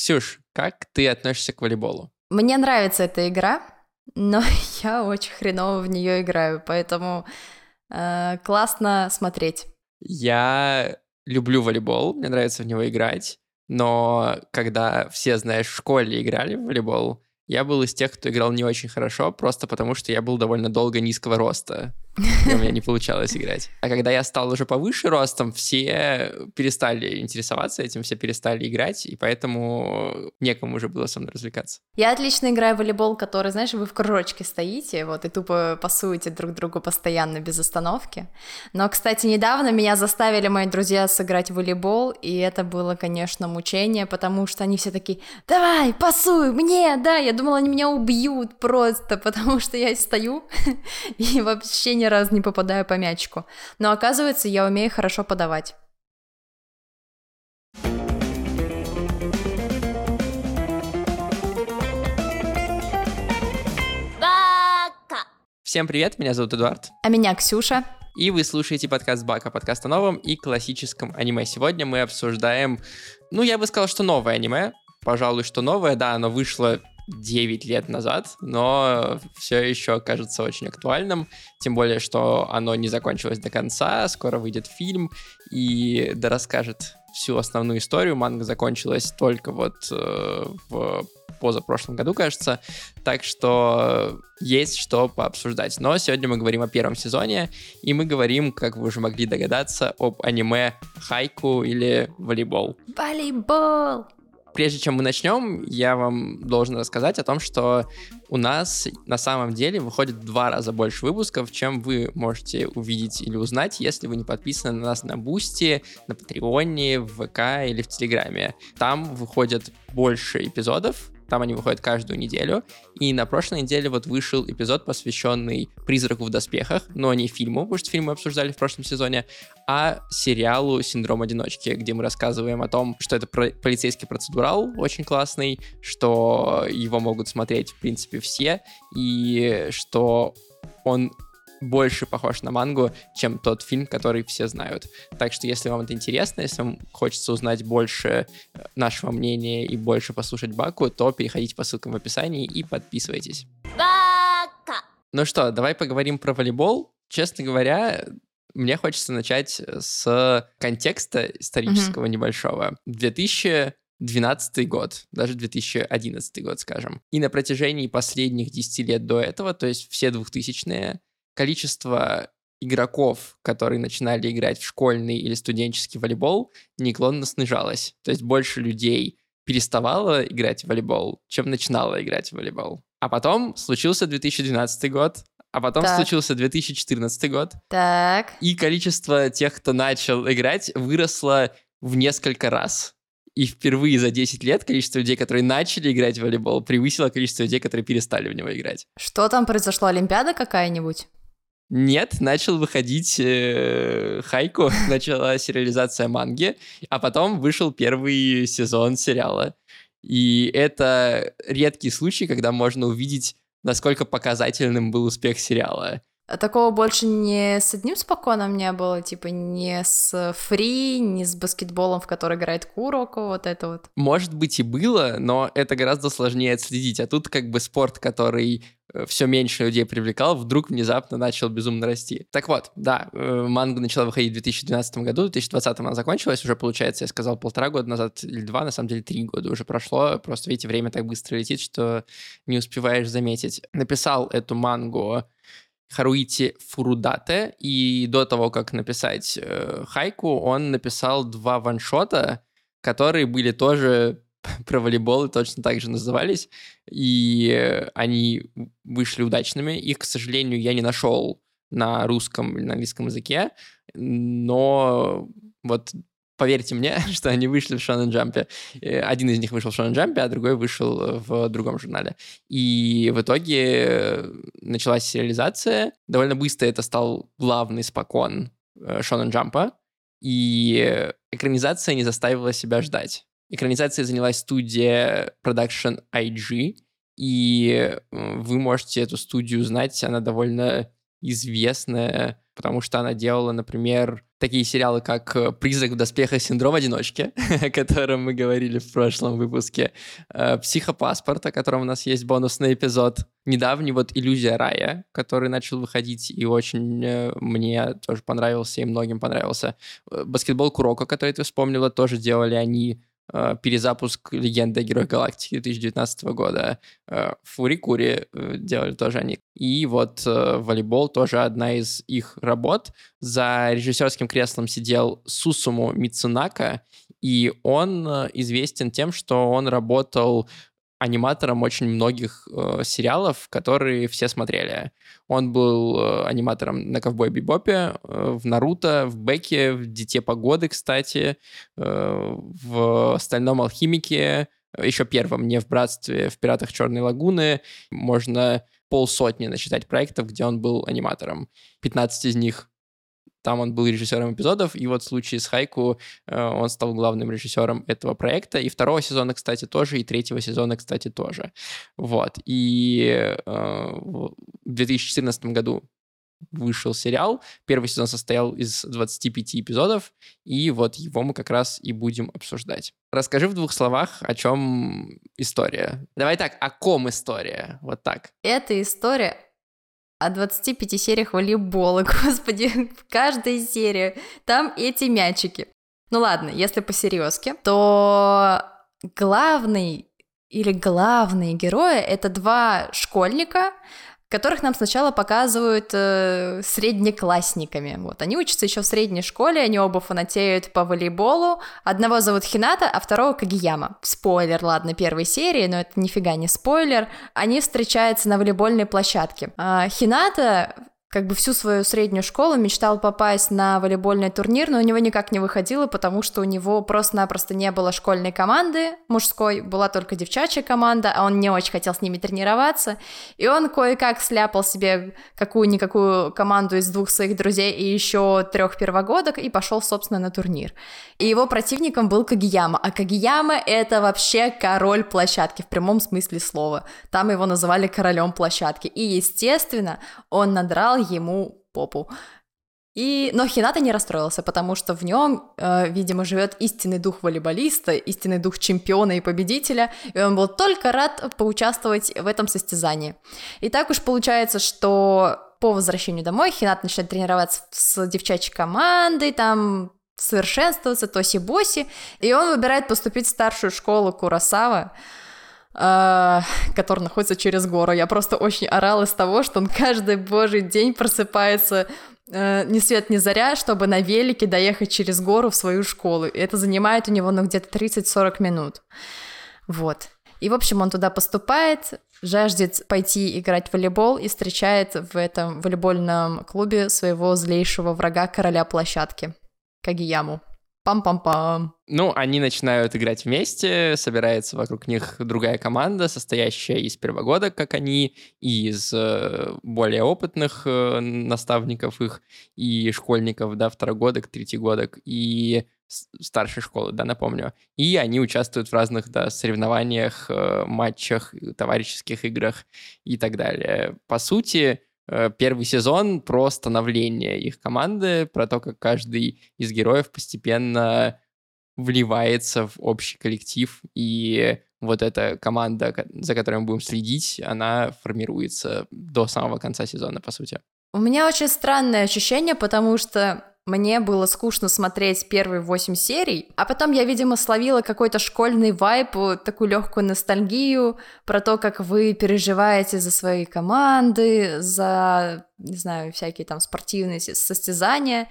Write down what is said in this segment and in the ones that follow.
Ксюш, как ты относишься к волейболу? Мне нравится эта игра, но я очень хреново в нее играю, поэтому э, классно смотреть. Я люблю волейбол, мне нравится в него играть, но когда все, знаешь, в школе играли в волейбол, я был из тех, кто играл не очень хорошо, просто потому что я был довольно долго низкого роста у меня не получалось играть. А когда я стал уже повыше ростом, все перестали интересоваться этим, все перестали играть, и поэтому некому уже было со мной развлекаться. Я отлично играю в волейбол, который, знаешь, вы в кружочке стоите, вот, и тупо пасуете друг другу постоянно, без остановки. Но, кстати, недавно меня заставили мои друзья сыграть в волейбол, и это было, конечно, мучение, потому что они все такие, давай, пасуй, мне, да, я думала, они меня убьют просто, потому что я стою и вообще ни разу не попадаю по мячику. Но оказывается, я умею хорошо подавать. Всем привет, меня зовут Эдуард. А меня Ксюша. И вы слушаете подкаст Бака, подкаст о новом и классическом аниме. Сегодня мы обсуждаем, ну, я бы сказал, что новое аниме. Пожалуй, что новое, да, оно вышло 9 лет назад, но все еще кажется очень актуальным, тем более, что оно не закончилось до конца, скоро выйдет фильм и да расскажет всю основную историю. Манга закончилась только вот э, в позапрошлом году, кажется, так что есть что пообсуждать. Но сегодня мы говорим о первом сезоне, и мы говорим, как вы уже могли догадаться, об аниме Хайкю или волейбол. Волейбол! Прежде чем мы начнем, я вам должен рассказать о том, что у нас на самом деле выходит в два раза больше выпусков, чем вы можете увидеть или узнать, если вы не подписаны на нас на Бусти, на Патреоне, в ВК или в Телеграме. Там выходят больше эпизодов, там они выходят каждую неделю. И на прошлой неделе вот вышел эпизод, посвященный «Призраку в доспехах», но не фильму, потому что фильм мы обсуждали в прошлом сезоне, а сериалу «Синдром одиночки», где мы рассказываем о том, что это полицейский процедурал очень классный, что его могут смотреть, в принципе, все, и что он больше похож на мангу, чем тот фильм, который все знают. Так что, если вам это интересно, если вам хочется узнать больше э, нашего мнения и больше послушать Баку, то переходите по ссылкам в описании и подписывайтесь. Бака! Ну что, давай поговорим про волейбол. Честно говоря, мне хочется начать с контекста исторического mm-hmm. небольшого. 2012 год, даже 2011 год, скажем. И на протяжении последних 10 лет до этого, то есть все 2000-е, количество игроков, которые начинали играть в школьный или студенческий волейбол, неуклонно снижалось. То есть больше людей переставало играть в волейбол, чем начинало играть в волейбол. А потом случился 2012 год, а потом так. случился 2014 год. Так. И количество тех, кто начал играть, выросло в несколько раз. И впервые за 10 лет количество людей, которые начали играть в волейбол, превысило количество людей, которые перестали в него играть. Что там произошло? Олимпиада какая-нибудь? Нет, начал выходить э, Хайку, начала сериализация манги, а потом вышел первый сезон сериала. И это редкий случай, когда можно увидеть, насколько показательным был успех сериала. Такого больше не с одним споконом не было, типа не с фри, не с баскетболом, в который играет Куроко, вот это вот. Может быть и было, но это гораздо сложнее отследить. А тут как бы спорт, который э, все меньше людей привлекал, вдруг внезапно начал безумно расти. Так вот, да, э, манга начала выходить в 2012 году, в 2020 она закончилась, уже получается, я сказал, полтора года назад или два, на самом деле три года уже прошло, просто, видите, время так быстро летит, что не успеваешь заметить. Написал эту мангу Харуити Фурудате, и до того, как написать э, Хайку, он написал два ваншота, которые были тоже про волейбол и точно так же назывались, и они вышли удачными. Их, к сожалению, я не нашел на русском или на английском языке, но вот поверьте мне, что они вышли в Шонен Джампе. Э, один из них вышел в Шонен Джампе, а другой вышел в другом журнале. И в итоге началась сериализация. Довольно быстро это стал главный спокон э, Шонен Джампа. И экранизация не заставила себя ждать. Экранизацией занялась студия Production IG, и вы можете эту студию знать, она довольно известная потому что она делала, например, такие сериалы, как э, «Призрак в доспехах. Синдром одиночки», о котором мы говорили в прошлом выпуске, э, «Психопаспорт», о котором у нас есть бонусный эпизод, недавний вот «Иллюзия рая», который начал выходить и очень э, мне тоже понравился и многим понравился. «Баскетбол Куроко», который ты вспомнила, тоже делали они перезапуск «Легенды о Героях Галактики» 2019 года. Э, Фури Кури э, делали тоже они. И вот волейбол тоже одна из их работ. За режиссерским креслом сидел Сусуму Мицунака, и он известен тем, что он работал аниматором очень многих э, сериалов, которые все смотрели. Он был э, аниматором на Ковбой Бибопе, э, в Наруто, в Беке, в Дите Погоды, кстати, э, в Стальном Алхимике, еще первом, не в Братстве, в Пиратах Черной Лагуны. Можно полсотни насчитать проектов, где он был аниматором. 15 из них там он был режиссером эпизодов, и вот в случае с Хайку э, он стал главным режиссером этого проекта, и второго сезона, кстати, тоже, и третьего сезона, кстати, тоже. Вот, и э, в 2014 году вышел сериал. Первый сезон состоял из 25 эпизодов, и вот его мы как раз и будем обсуждать. Расскажи в двух словах, о чем история. Давай так, о ком история? Вот так. Это история о 25 сериях волейбола, господи, в каждой серии. Там эти мячики. Ну ладно, если по-серьезки, то главный или главные герои — это два школьника, которых нам сначала показывают э, среднеклассниками. Вот, они учатся еще в средней школе, они оба фанатеют по волейболу. Одного зовут Хината, а второго Кагияма. Спойлер, ладно, первой серии, но это нифига не спойлер. Они встречаются на волейбольной площадке. А, Хината как бы всю свою среднюю школу мечтал попасть на волейбольный турнир, но у него никак не выходило, потому что у него просто-напросто не было школьной команды мужской, была только девчачья команда, а он не очень хотел с ними тренироваться, и он кое-как сляпал себе какую-никакую команду из двух своих друзей и еще трех первогодок и пошел, собственно, на турнир. И его противником был Кагияма, а Кагияма это вообще король площадки в прямом смысле слова. Там его называли королем площадки, и, естественно, он надрал ему попу. И, но Хината не расстроился, потому что в нем, э, видимо, живет истинный дух волейболиста, истинный дух чемпиона и победителя, и он был только рад поучаствовать в этом состязании. И так уж получается, что по возвращению домой Хинат начинает тренироваться с девчачьей командой, там совершенствоваться, тоси-боси, и он выбирает поступить в старшую школу Курасава, Uh, который находится через гору. Я просто очень орала из того, что он каждый божий день просыпается uh, ни свет ни заря, чтобы на велике доехать через гору в свою школу. И это занимает у него ну, где-то 30-40 минут. Вот. И, в общем, он туда поступает, жаждет пойти играть в волейбол и встречает в этом волейбольном клубе своего злейшего врага, короля площадки, Кагияму. Пам-пам-пам. Ну, они начинают играть вместе, собирается вокруг них другая команда, состоящая из первогодок, как они, и из э, более опытных э, наставников их, и школьников, да, второгодок, третьегодок, и старшей школы, да, напомню. И они участвуют в разных, да, соревнованиях, э, матчах, товарищеских играх и так далее. По сути, первый сезон про становление их команды, про то, как каждый из героев постепенно вливается в общий коллектив, и вот эта команда, за которой мы будем следить, она формируется до самого конца сезона, по сути. У меня очень странное ощущение, потому что мне было скучно смотреть первые восемь серий, а потом я, видимо, словила какой-то школьный вайп, такую легкую ностальгию про то, как вы переживаете за свои команды, за, не знаю, всякие там спортивные состязания.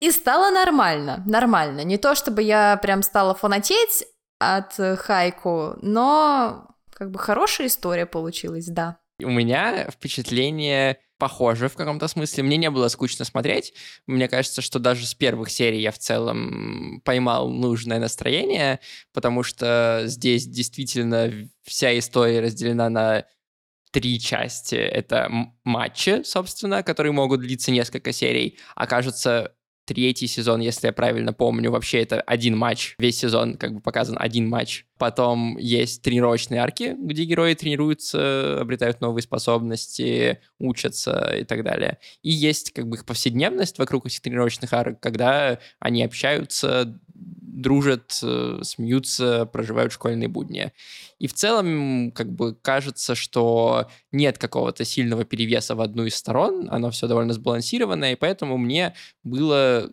И стало нормально, нормально. Не то чтобы я прям стала фанатеть от Хайку, но как бы хорошая история получилась, да. У меня впечатление похоже в каком-то смысле. Мне не было скучно смотреть. Мне кажется, что даже с первых серий я в целом поймал нужное настроение, потому что здесь действительно вся история разделена на три части. Это матчи, собственно, которые могут длиться несколько серий. А кажется, третий сезон, если я правильно помню, вообще это один матч, весь сезон как бы показан один матч. Потом есть тренировочные арки, где герои тренируются, обретают новые способности, учатся и так далее. И есть как бы их повседневность вокруг этих тренировочных арок, когда они общаются, дружат, э, смеются, проживают школьные будни. И в целом, как бы, кажется, что нет какого-то сильного перевеса в одну из сторон, оно все довольно сбалансированное, и поэтому мне было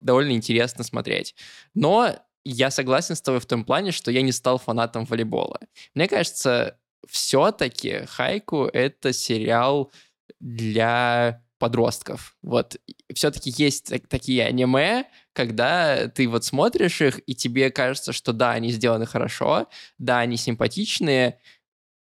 довольно интересно смотреть. Но я согласен с тобой в том плане, что я не стал фанатом волейбола. Мне кажется, все-таки Хайку — это сериал для подростков. Вот все-таки есть такие аниме, когда ты вот смотришь их, и тебе кажется, что да, они сделаны хорошо, да, они симпатичные,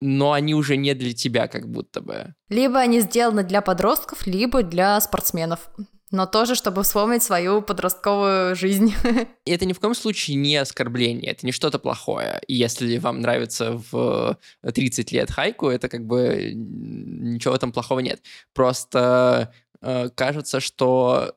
но они уже не для тебя как будто бы. Либо они сделаны для подростков, либо для спортсменов но тоже, чтобы вспомнить свою подростковую жизнь. И это ни в коем случае не оскорбление, это не что-то плохое. И если вам нравится в 30 лет хайку, это как бы ничего там плохого нет. Просто э, кажется, что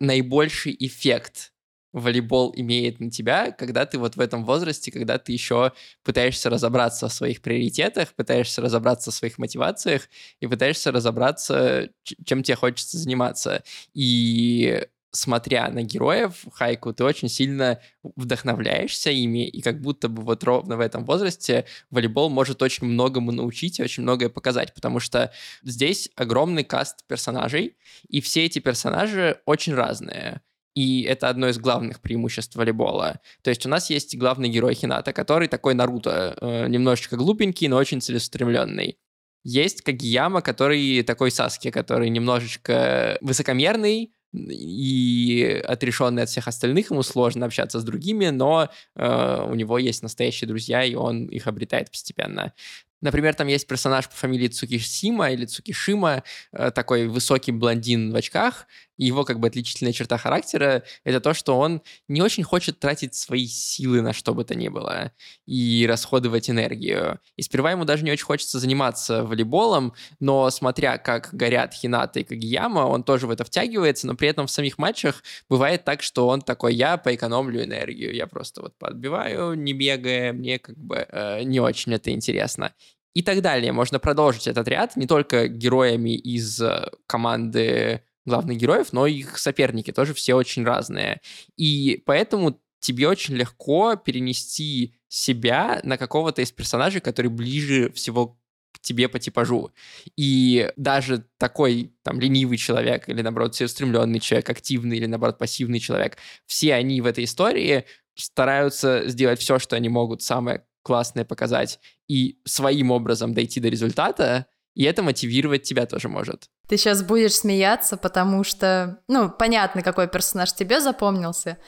наибольший эффект волейбол имеет на тебя, когда ты вот в этом возрасте, когда ты еще пытаешься разобраться в своих приоритетах, пытаешься разобраться в своих мотивациях и пытаешься разобраться, чем тебе хочется заниматься. И смотря на героев Хайку, ты очень сильно вдохновляешься ими, и как будто бы вот ровно в этом возрасте волейбол может очень многому научить и очень многое показать, потому что здесь огромный каст персонажей, и все эти персонажи очень разные. И это одно из главных преимуществ волейбола. То есть у нас есть главный герой Хината, который такой Наруто, э, немножечко глупенький, но очень целеустремленный. Есть Кагияма, который такой Саски, который немножечко высокомерный, и отрешенный от всех остальных, ему сложно общаться с другими, но э, у него есть настоящие друзья, и он их обретает постепенно. Например, там есть персонаж по фамилии Цукишима или Цукишима, э, такой высокий блондин в очках, и его как бы отличительная черта характера — это то, что он не очень хочет тратить свои силы на что бы то ни было и расходовать энергию. И сперва ему даже не очень хочется заниматься волейболом, но смотря как горят Хината и Кагияма, он тоже в это втягивается, но при этом в самих матчах бывает так, что он такой, я поэкономлю энергию, я просто вот подбиваю, не бегая, мне как бы э, не очень это интересно и так далее. Можно продолжить этот ряд не только героями из э, команды главных героев, но и их соперники тоже все очень разные. И поэтому тебе очень легко перенести себя на какого-то из персонажей, который ближе всего к тебе по типажу. И даже такой там ленивый человек или, наоборот, целеустремленный человек, активный или, наоборот, пассивный человек, все они в этой истории стараются сделать все, что они могут, самое классное показать и своим образом дойти до результата, и это мотивировать тебя тоже может. Ты сейчас будешь смеяться, потому что, ну, понятно, какой персонаж тебе запомнился.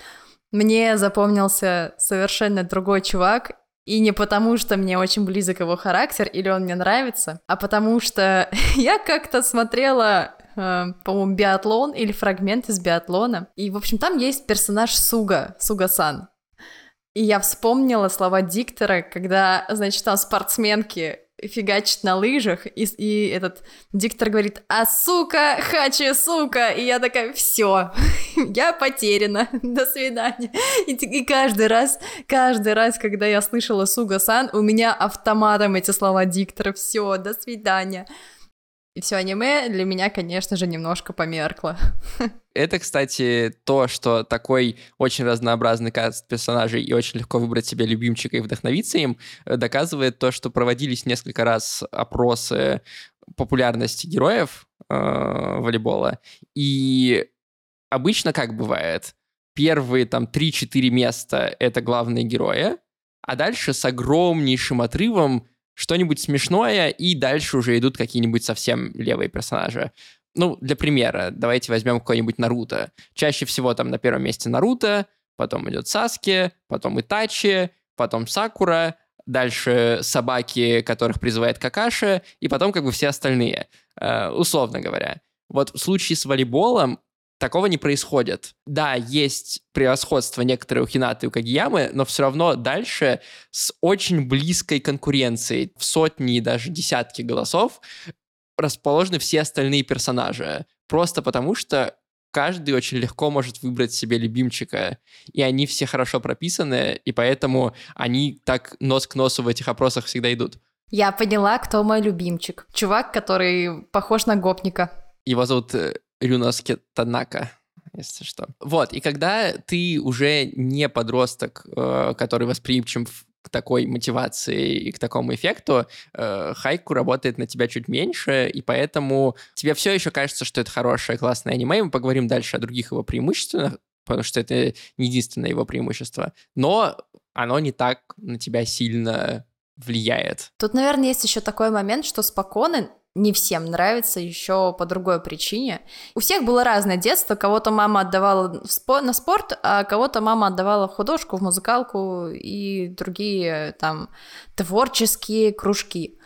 Мне запомнился совершенно другой чувак, и не потому, что мне очень близок его характер или он мне нравится, а потому что я как-то смотрела, э, по-моему, биатлон или фрагмент из биатлона. И, в общем, там есть персонаж Суга, Суга-сан. И я вспомнила слова диктора, когда, значит, там спортсменки фигачит на лыжах, и, и этот диктор говорит, а сука, хачи, сука, и я такая, все, я потеряна, до свидания. И, и каждый раз, каждый раз, когда я слышала Суга-сан, у меня автоматом эти слова диктора, все, до свидания. И все аниме для меня, конечно же, немножко померкло. Это, кстати, то, что такой очень разнообразный каст персонажей и очень легко выбрать себе любимчика и вдохновиться им, э, доказывает то, что проводились несколько раз опросы популярности героев э, волейбола. И обычно как бывает? Первые там 3-4 места — это главные герои, а дальше с огромнейшим отрывом что-нибудь смешное, и дальше уже идут какие-нибудь совсем левые персонажи. Ну, для примера, давайте возьмем какой-нибудь Наруто. Чаще всего там на первом месте Наруто, потом идет Саски, потом Итачи, потом Сакура, дальше собаки, которых призывает Какаши, и потом как бы все остальные, э, условно говоря. Вот в случае с волейболом такого не происходит. Да, есть превосходство некоторые у Хинаты и у Кагиямы, но все равно дальше с очень близкой конкуренцией в сотни и даже десятки голосов расположены все остальные персонажи. Просто потому что каждый очень легко может выбрать себе любимчика, и они все хорошо прописаны, и поэтому они так нос к носу в этих опросах всегда идут. Я поняла, кто мой любимчик. Чувак, который похож на гопника. Его зовут э, Рюноске Танака если что. Вот, и когда ты уже не подросток, э, который восприимчив к такой мотивации и к такому эффекту, э, хайку работает на тебя чуть меньше, и поэтому тебе все еще кажется, что это хорошее, классное аниме, мы поговорим дальше о других его преимуществах, потому что это не единственное его преимущество, но оно не так на тебя сильно влияет. Тут, наверное, есть еще такой момент, что спокойно не всем нравится еще по другой причине. У всех было разное детство. Кого-то мама отдавала на спорт, а кого-то мама отдавала в художку, в музыкалку и другие там творческие кружки.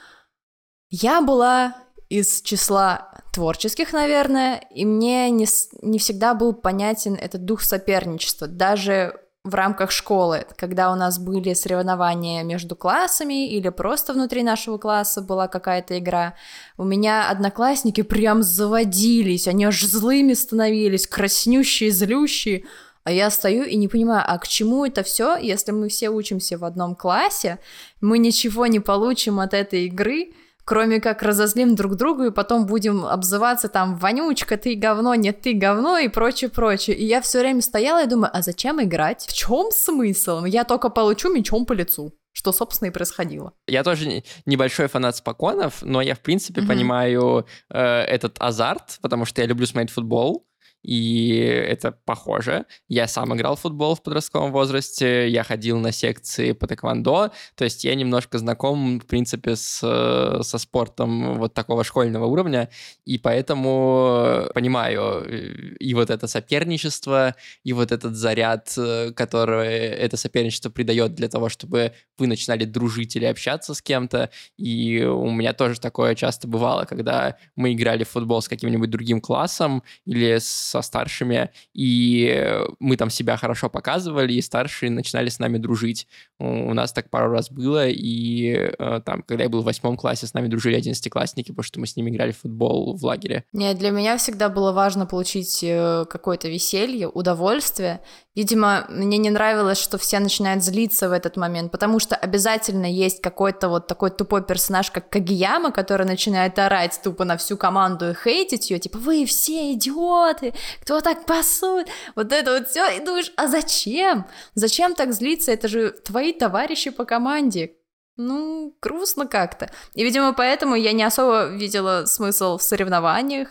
Я была из числа творческих, наверное, и мне не, не всегда был понятен этот дух соперничества. Даже в рамках школы, когда у нас были соревнования между классами или просто внутри нашего класса была какая-то игра, у меня одноклассники прям заводились, они аж злыми становились, краснющие, злющие, а я стою и не понимаю, а к чему это все, если мы все учимся в одном классе, мы ничего не получим от этой игры, кроме как разозлим друг друга и потом будем обзываться там «вонючка, ты говно, нет, ты говно» и прочее, прочее. И я все время стояла и думаю, а зачем играть? В чем смысл? Я только получу мечом по лицу что, собственно, и происходило. Я тоже небольшой фанат споконов, но я, в принципе, mm-hmm. понимаю э, этот азарт, потому что я люблю смотреть футбол, и это похоже. Я сам играл в футбол в подростковом возрасте, я ходил на секции по тэквондо, то есть я немножко знаком, в принципе, с, со спортом вот такого школьного уровня, и поэтому понимаю э, и вот это соперничество, и вот этот заряд, э, который это соперничество придает для того, чтобы вы начинали дружить или общаться с кем-то, и у меня тоже такое часто бывало, когда мы играли в футбол с каким-нибудь другим классом или с со старшими, и мы там себя хорошо показывали, и старшие начинали с нами дружить. У нас так пару раз было, и э, там, когда я был в восьмом классе, с нами дружили одиннадцатиклассники, потому что мы с ними играли в футбол в лагере. Нет, для меня всегда было важно получить э, какое-то веселье, удовольствие. Видимо, мне не нравилось, что все начинают злиться в этот момент, потому что обязательно есть какой-то вот такой тупой персонаж, как Кагияма, который начинает орать тупо на всю команду и хейтить ее, типа, вы все идиоты, кто так пасует, вот это вот все, и думаешь, а зачем? Зачем так злиться? Это же твои товарищи по команде. Ну, грустно как-то. И, видимо, поэтому я не особо видела смысл в соревнованиях,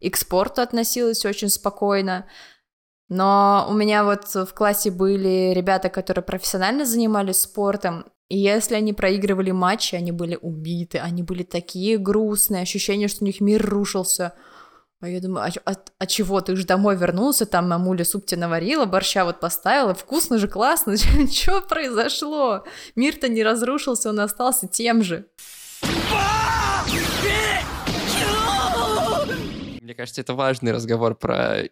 и к спорту относилась очень спокойно. Но у меня вот в классе были ребята, которые профессионально занимались спортом, и если они проигрывали матчи, они были убиты, они были такие грустные, ощущение, что у них мир рушился. А я думаю, а, а, а чего, ты же домой вернулся, там мамуля суп тебе наварила, борща вот поставила, вкусно же, классно, что произошло? Мир-то не разрушился, он остался тем же. Мне кажется, это важный разговор про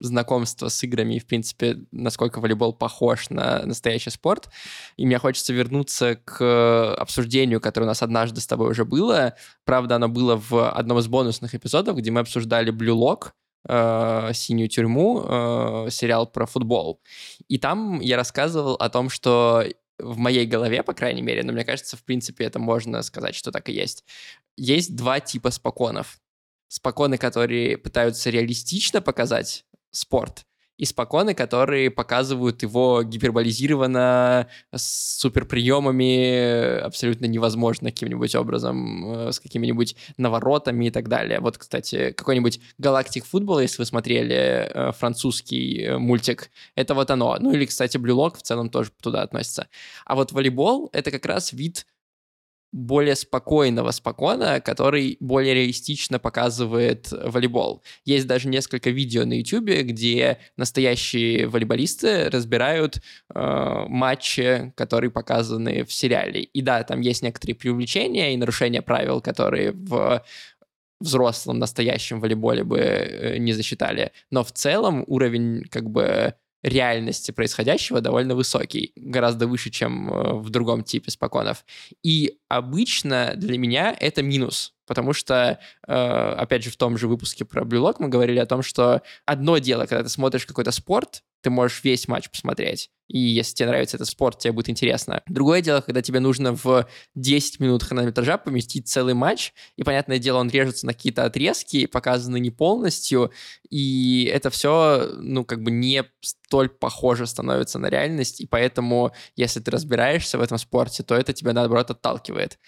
знакомство с играми и, в принципе, насколько волейбол похож на настоящий спорт. И мне хочется вернуться к обсуждению, которое у нас однажды с тобой уже было. Правда, оно было в одном из бонусных эпизодов, где мы обсуждали Blue Lock, э, «Синюю тюрьму», э, сериал про футбол. И там я рассказывал о том, что в моей голове, по крайней мере, но мне кажется, в принципе, это можно сказать, что так и есть. Есть два типа споконов. Споконы, которые пытаются реалистично показать спорт. И споконы, которые показывают его гиперболизированно, с суперприемами, абсолютно невозможно каким-нибудь образом, э, с какими-нибудь наворотами и так далее. Вот, кстати, какой-нибудь «Галактик футбол», если вы смотрели э, французский э, мультик, это вот оно. Ну или, кстати, «Блюлок» в целом тоже туда относится. А вот волейбол — это как раз вид более спокойного спокона, который более реалистично показывает волейбол. Есть даже несколько видео на YouTube, где настоящие волейболисты разбирают э, матчи, которые показаны в сериале. И да, там есть некоторые преувеличения и нарушения правил, которые в взрослом настоящем волейболе бы э, не засчитали. Но в целом уровень как бы реальности происходящего довольно высокий, гораздо выше, чем э, в другом типе споконов. И обычно для меня это минус, Потому что, э, опять же, в том же выпуске про Lock мы говорили о том, что одно дело, когда ты смотришь какой-то спорт, ты можешь весь матч посмотреть. И если тебе нравится этот спорт, тебе будет интересно. Другое дело, когда тебе нужно в 10 минут хронометража поместить целый матч, и, понятное дело, он режется на какие-то отрезки, показаны не полностью, и это все, ну, как бы не столь похоже становится на реальность, и поэтому, если ты разбираешься в этом спорте, то это тебя, наоборот, отталкивает.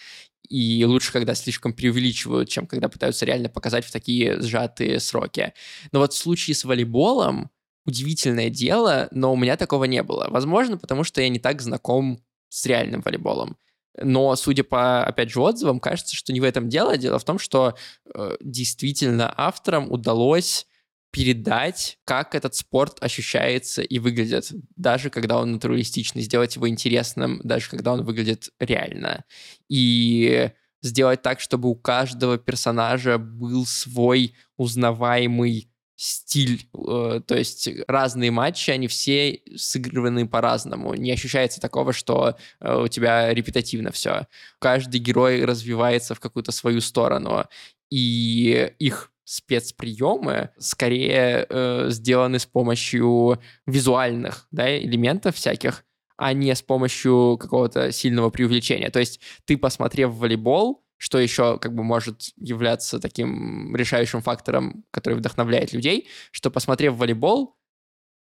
И лучше, когда слишком преувеличивают, чем когда пытаются реально показать в такие сжатые сроки. Но вот в случае с волейболом, удивительное дело, но у меня такого не было. Возможно, потому что я не так знаком с реальным волейболом. Но, судя по, опять же, отзывам, кажется, что не в этом дело. Дело в том, что э, действительно авторам удалось передать, как этот спорт ощущается и выглядит, даже когда он натуралистичный, сделать его интересным, даже когда он выглядит реально. И сделать так, чтобы у каждого персонажа был свой узнаваемый стиль, э, то есть разные матчи, они все сыграны по-разному. Не ощущается такого, что э, у тебя репетативно все. Каждый герой развивается в какую-то свою сторону, и их спецприемы скорее э, сделаны с помощью визуальных да, элементов всяких, а не с помощью какого-то сильного преувеличения. То есть ты, посмотрев волейбол, что еще как бы может являться таким решающим фактором, который вдохновляет людей, что посмотрев волейбол,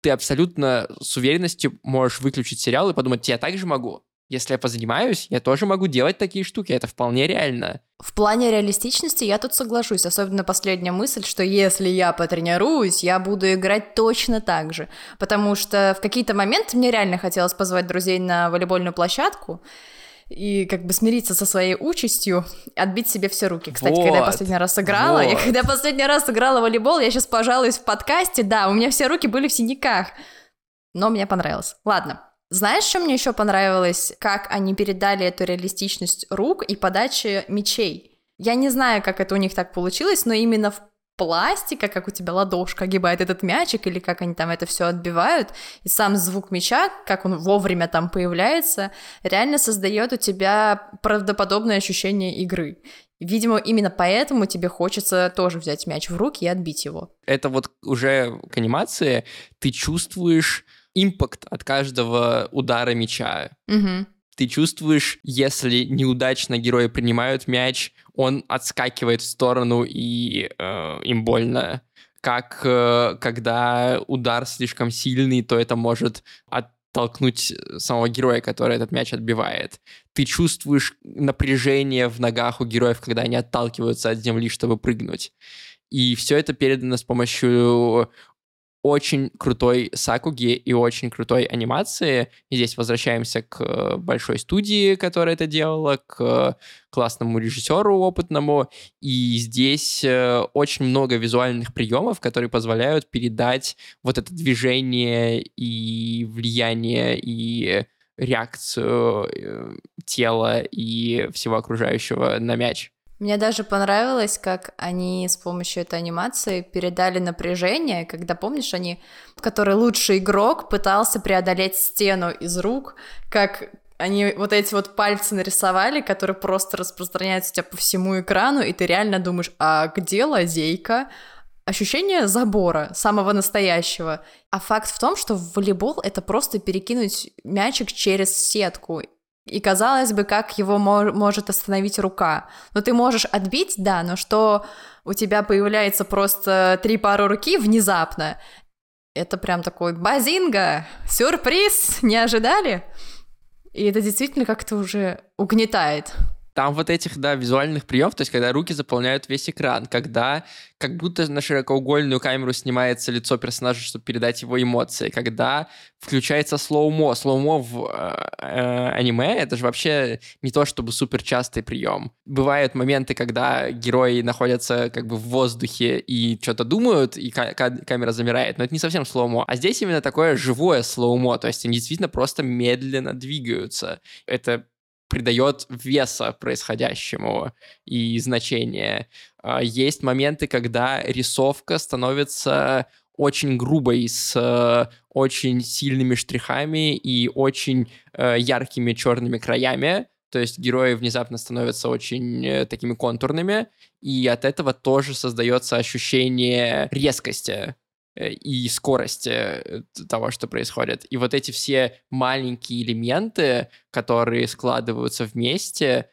ты абсолютно с уверенностью можешь выключить сериал и подумать, я так же могу. Если я позанимаюсь, я тоже могу делать такие штуки, это вполне реально. В плане реалистичности я тут соглашусь, особенно последняя мысль, что если я потренируюсь, я буду играть точно так же, потому что в какие-то моменты мне реально хотелось позвать друзей на волейбольную площадку, и как бы смириться со своей участью, отбить себе все руки. Кстати, вот, когда я последний раз играла, вот. я когда последний раз играла в волейбол, я сейчас пожалуюсь в подкасте, да, у меня все руки были в синяках, но мне понравилось. Ладно, знаешь, что мне еще понравилось? Как они передали эту реалистичность рук и подачи мечей. Я не знаю, как это у них так получилось, но именно в пластика, как у тебя ладошка огибает этот мячик, или как они там это все отбивают, и сам звук мяча, как он вовремя там появляется, реально создает у тебя правдоподобное ощущение игры. Видимо, именно поэтому тебе хочется тоже взять мяч в руки и отбить его. Это вот уже к анимации ты чувствуешь импакт от каждого удара мяча. Угу. Ты чувствуешь, если неудачно герои принимают мяч, он отскакивает в сторону и э, им больно. Как э, когда удар слишком сильный, то это может оттолкнуть самого героя, который этот мяч отбивает. Ты чувствуешь напряжение в ногах у героев, когда они отталкиваются от земли, чтобы прыгнуть. И все это передано с помощью очень крутой сакуги и очень крутой анимации. И здесь возвращаемся к большой студии, которая это делала, к классному режиссеру опытному. И здесь э, очень много визуальных приемов, которые позволяют передать вот это движение и влияние и реакцию э, тела и всего окружающего на мяч. Мне даже понравилось, как они с помощью этой анимации передали напряжение, когда, помнишь, они, который лучший игрок пытался преодолеть стену из рук, как они вот эти вот пальцы нарисовали, которые просто распространяются у тебя по всему экрану, и ты реально думаешь, а где лазейка? Ощущение забора, самого настоящего. А факт в том, что в волейбол это просто перекинуть мячик через сетку. И казалось бы, как его мож- может остановить рука. Но ты можешь отбить, да, но что у тебя появляется просто три пары руки внезапно, это прям такой базинга, сюрприз, не ожидали? И это действительно как-то уже угнетает. Там вот этих, да, визуальных приемов, то есть когда руки заполняют весь экран, когда как будто на широкоугольную камеру снимается лицо персонажа, чтобы передать его эмоции, когда включается слоумо. Слоумо в э, э, аниме — это же вообще не то чтобы супер частый прием. Бывают моменты, когда герои находятся как бы в воздухе и что-то думают, и камера замирает, но это не совсем слоумо. А здесь именно такое живое слоумо, то есть они действительно просто медленно двигаются. Это придает веса происходящему и значения. А, есть моменты, когда рисовка становится очень грубой, с э, очень сильными штрихами и очень э, яркими черными краями, то есть герои внезапно становятся очень э, такими контурными, и от этого тоже создается ощущение резкости и скорости э, того, что происходит. И вот эти все маленькие элементы, которые складываются вместе,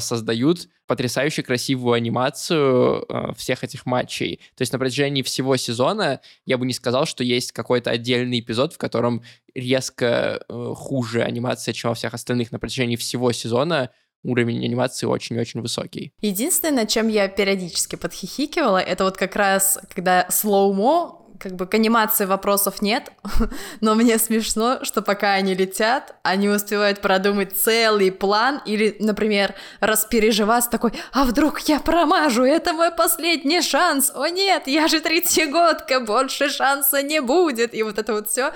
создают потрясающе красивую анимацию э, всех этих матчей. То есть на протяжении всего сезона я бы не сказал, что есть какой-то отдельный эпизод, в котором резко э, хуже анимация, чем во всех остальных. На протяжении всего сезона уровень анимации очень-очень высокий. Единственное, чем я периодически подхихикивала, это вот как раз, когда слоумо как бы к анимации вопросов нет, но мне смешно, что пока они летят, они успевают продумать целый план или, например, распереживаться такой, а вдруг я промажу, это мой последний шанс, о нет, я же третьегодка, больше шанса не будет, и вот это вот все.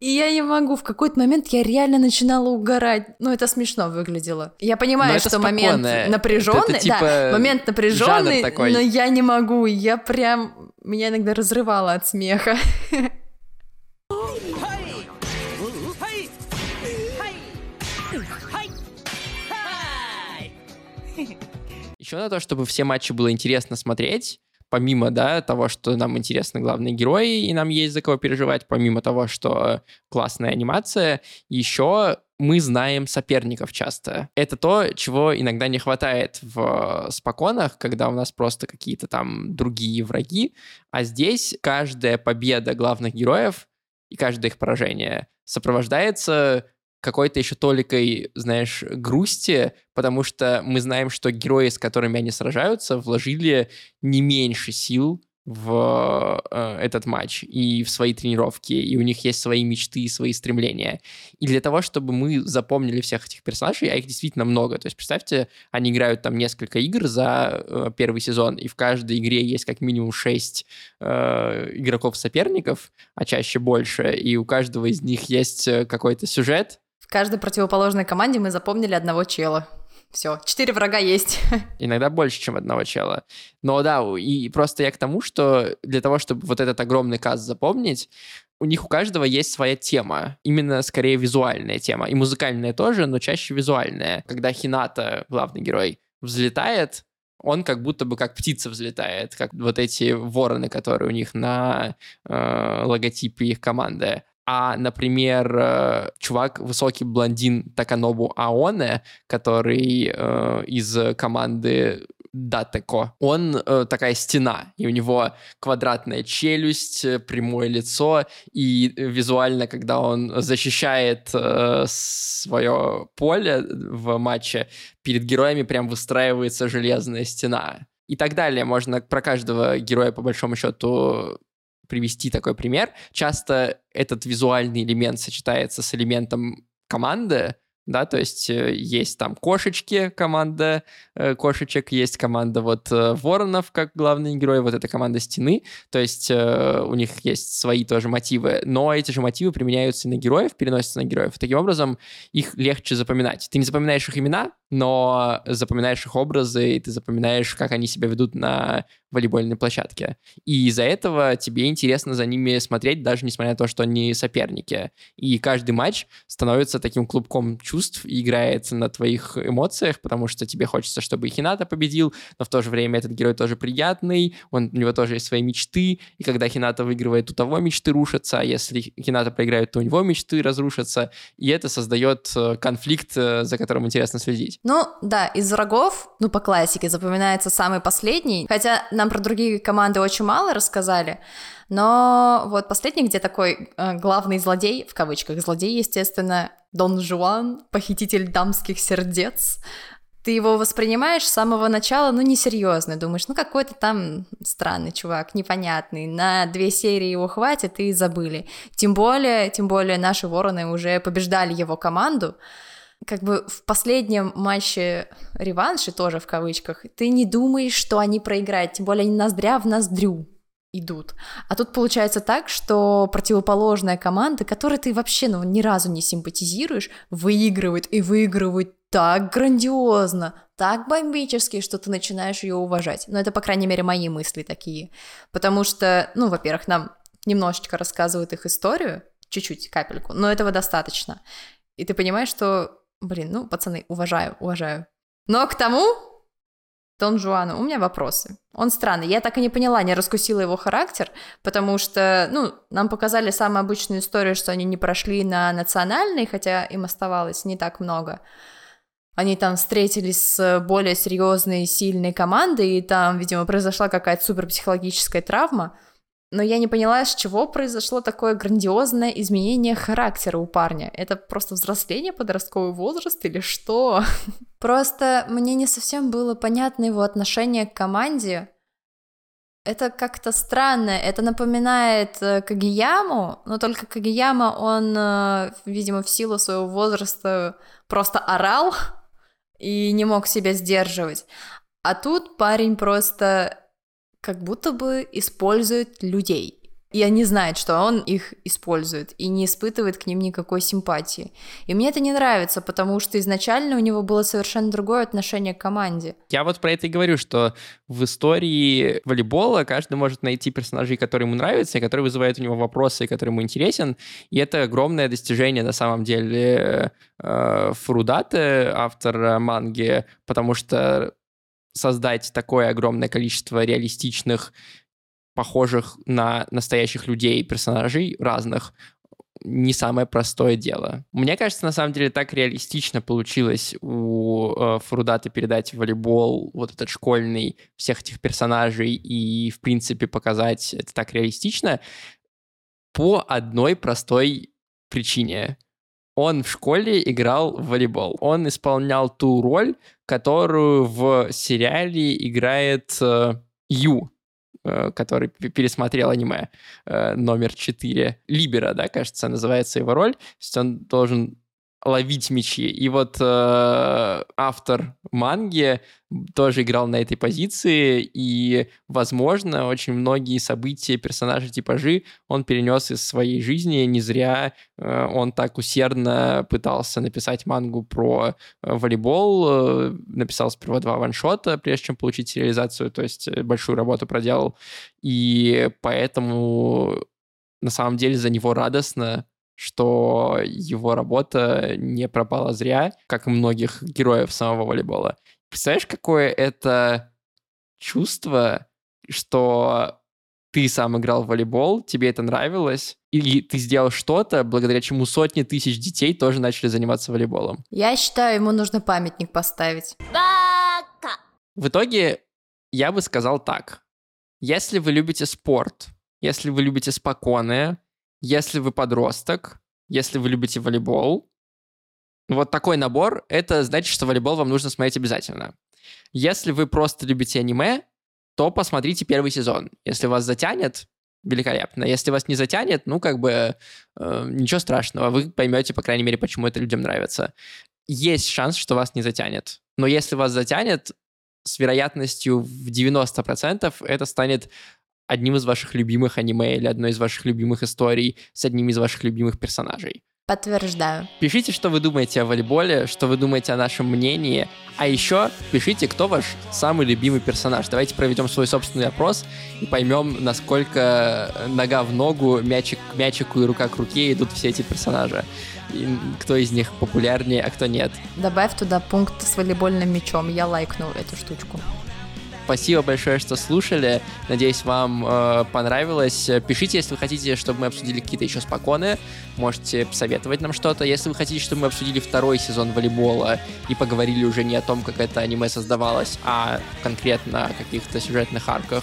И я не могу, в какой-то момент я реально начинала угорать. Ну, это смешно выглядело. Я понимаю, что момент напряженный, это, типа да, момент напряженный, но я не могу. Я прям меня иногда разрывало от смеха. Еще на то, чтобы все матчи было интересно смотреть, помимо, да, того, что нам интересны главные герои, и нам есть за кого переживать, помимо того, что классная анимация, еще мы знаем соперников часто. Это то, чего иногда не хватает в споконах, когда у нас просто какие-то там другие враги, а здесь каждая победа главных героев и каждое их поражение сопровождается какой-то еще толикой, знаешь, грусти, потому что мы знаем, что герои, с которыми они сражаются, вложили не меньше сил в э, этот матч и в свои тренировки, и у них есть свои мечты и свои стремления. И для того, чтобы мы запомнили всех этих персонажей, а их действительно много, то есть представьте, они играют там несколько игр за э, первый сезон, и в каждой игре есть как минимум шесть э, игроков-соперников, а чаще больше, и у каждого из них есть э, какой-то сюжет, каждой противоположной команде мы запомнили одного чела. Все, четыре врага есть. Иногда больше, чем одного чела. Но да, и просто я к тому, что для того, чтобы вот этот огромный каст запомнить, у них у каждого есть своя тема. Именно скорее визуальная тема. И музыкальная тоже, но чаще визуальная. Когда Хината, главный герой, взлетает, он как будто бы как птица взлетает, как вот эти вороны, которые у них на э, логотипе их команды а, например, э, чувак, высокий блондин Таканобу Аоне, который э, из команды Датеко. Он э, такая стена, и у него квадратная челюсть, э, прямое лицо, и визуально, когда он защищает э, свое поле в матче, перед героями прям выстраивается железная стена. И так далее. Можно про каждого героя, по большому счету, привести такой пример. Часто этот визуальный элемент сочетается с элементом команды, да, то есть э, есть там кошечки, команда э, кошечек, есть команда вот э, воронов, как главный герой, вот эта команда стены, то есть у них есть свои тоже мотивы, но эти же мотивы применяются и на героев, переносятся на героев. Таким образом, их легче запоминать. Ты не запоминаешь их имена, но запоминаешь их образы, и ты запоминаешь, как они себя ведут на волейбольной площадке. И из-за этого тебе интересно за ними смотреть, даже несмотря на то, что они соперники. И каждый матч становится таким клубком чувств и играет на твоих эмоциях, потому что тебе хочется, чтобы и Хината победил, но в то же время этот герой тоже приятный, он, у него тоже есть свои мечты, и когда Хината выигрывает, у того мечты рушатся, а если Хината проиграет, то у него мечты разрушатся, и это создает э, конфликт, э, за которым интересно следить. Ну, да, из врагов, ну, по классике, запоминается самый последний. Хотя нам про другие команды очень мало рассказали. Но вот последний, где такой э, главный злодей, в кавычках злодей, естественно, Дон Жуан, похититель дамских сердец, ты его воспринимаешь с самого начала, ну, несерьезно, думаешь, ну, какой-то там странный чувак, непонятный, на две серии его хватит и забыли. Тем более, тем более наши вороны уже побеждали его команду, как бы в последнем матче реванши, тоже в кавычках, ты не думаешь, что они проиграют, тем более они ноздря в ноздрю идут. А тут получается так, что противоположная команда, которой ты вообще ну, ни разу не симпатизируешь, выигрывает и выигрывает так грандиозно, так бомбически, что ты начинаешь ее уважать. Но это, по крайней мере, мои мысли такие. Потому что, ну, во-первых, нам немножечко рассказывают их историю, чуть-чуть, капельку, но этого достаточно. И ты понимаешь, что Блин, ну, пацаны, уважаю, уважаю. Но к тому, Дон Жуану, у меня вопросы. Он странный. Я так и не поняла, не раскусила его характер, потому что, ну, нам показали самую обычную историю, что они не прошли на национальный, хотя им оставалось не так много. Они там встретились с более серьезной, сильной командой, и там, видимо, произошла какая-то суперпсихологическая травма. Но я не поняла, с чего произошло такое грандиозное изменение характера у парня. Это просто взросление, подростковый возраст или что? Просто мне не совсем было понятно его отношение к команде. Это как-то странно. Это напоминает э, Кагияму, но только Кагияма, он, э, видимо, в силу своего возраста просто орал и не мог себя сдерживать. А тут парень просто как будто бы использует людей. И они знают, что он их использует и не испытывает к ним никакой симпатии. И мне это не нравится, потому что изначально у него было совершенно другое отношение к команде. Я вот про это и говорю, что в истории волейбола каждый может найти персонажей, которые ему нравятся, и которые вызывают у него вопросы, и который ему интересен. И это огромное достижение на самом деле э, Фурудаты, автор манги, потому что создать такое огромное количество реалистичных, похожих на настоящих людей персонажей разных, не самое простое дело. Мне кажется, на самом деле так реалистично получилось у э, Фрудата передать волейбол вот этот школьный всех этих персонажей и, в принципе, показать это так реалистично по одной простой причине — он в школе играл в волейбол. Он исполнял ту роль, которую в сериале играет э, Ю, э, который пересмотрел аниме э, номер 4. Либера, да, кажется, называется его роль. То есть он должен ловить мячи. И вот э, автор манги тоже играл на этой позиции, и, возможно, очень многие события, персонажи, типажи он перенес из своей жизни. Не зря э, он так усердно пытался написать мангу про э, волейбол, э, написал сперва два ваншота, прежде чем получить реализацию, то есть э, большую работу проделал. И поэтому на самом деле за него радостно, что его работа не пропала зря, как и многих героев самого волейбола. Представляешь, какое это чувство, что ты сам играл в волейбол, тебе это нравилось, и ты сделал что-то, благодаря чему сотни тысяч детей тоже начали заниматься волейболом. Я считаю, ему нужно памятник поставить. В итоге я бы сказал так. Если вы любите спорт, если вы любите спокойное, если вы подросток, если вы любите волейбол, вот такой набор, это значит, что волейбол вам нужно смотреть обязательно. Если вы просто любите аниме, то посмотрите первый сезон. Если вас затянет, великолепно. Если вас не затянет, ну, как бы, э, ничего страшного. Вы поймете, по крайней мере, почему это людям нравится. Есть шанс, что вас не затянет. Но если вас затянет, с вероятностью в 90% это станет одним из ваших любимых аниме или одной из ваших любимых историй с одним из ваших любимых персонажей. Подтверждаю. Пишите, что вы думаете о волейболе, что вы думаете о нашем мнении. А еще пишите, кто ваш самый любимый персонаж. Давайте проведем свой собственный опрос и поймем, насколько нога в ногу, мячик к мячику и рука к руке идут все эти персонажи. И кто из них популярнее, а кто нет. Добавь туда пункт с волейбольным мячом. Я лайкну эту штучку. Спасибо большое, что слушали. Надеюсь, вам э, понравилось. Пишите, если вы хотите, чтобы мы обсудили какие-то еще споконы. Можете посоветовать нам что-то. Если вы хотите, чтобы мы обсудили второй сезон волейбола и поговорили уже не о том, как это аниме создавалось, а конкретно о каких-то сюжетных арках,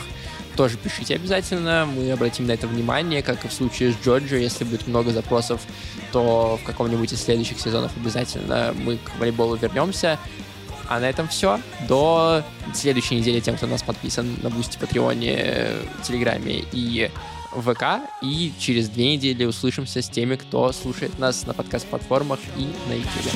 тоже пишите обязательно, мы обратим на это внимание, как и в случае с Джорджи, если будет много запросов, то в каком-нибудь из следующих сезонов обязательно мы к волейболу вернемся. А на этом все. До следующей недели тем, кто нас подписан на Бусти, Патреоне, Телеграме и ВК. И через две недели услышимся с теми, кто слушает нас на подкаст-платформах и на YouTube.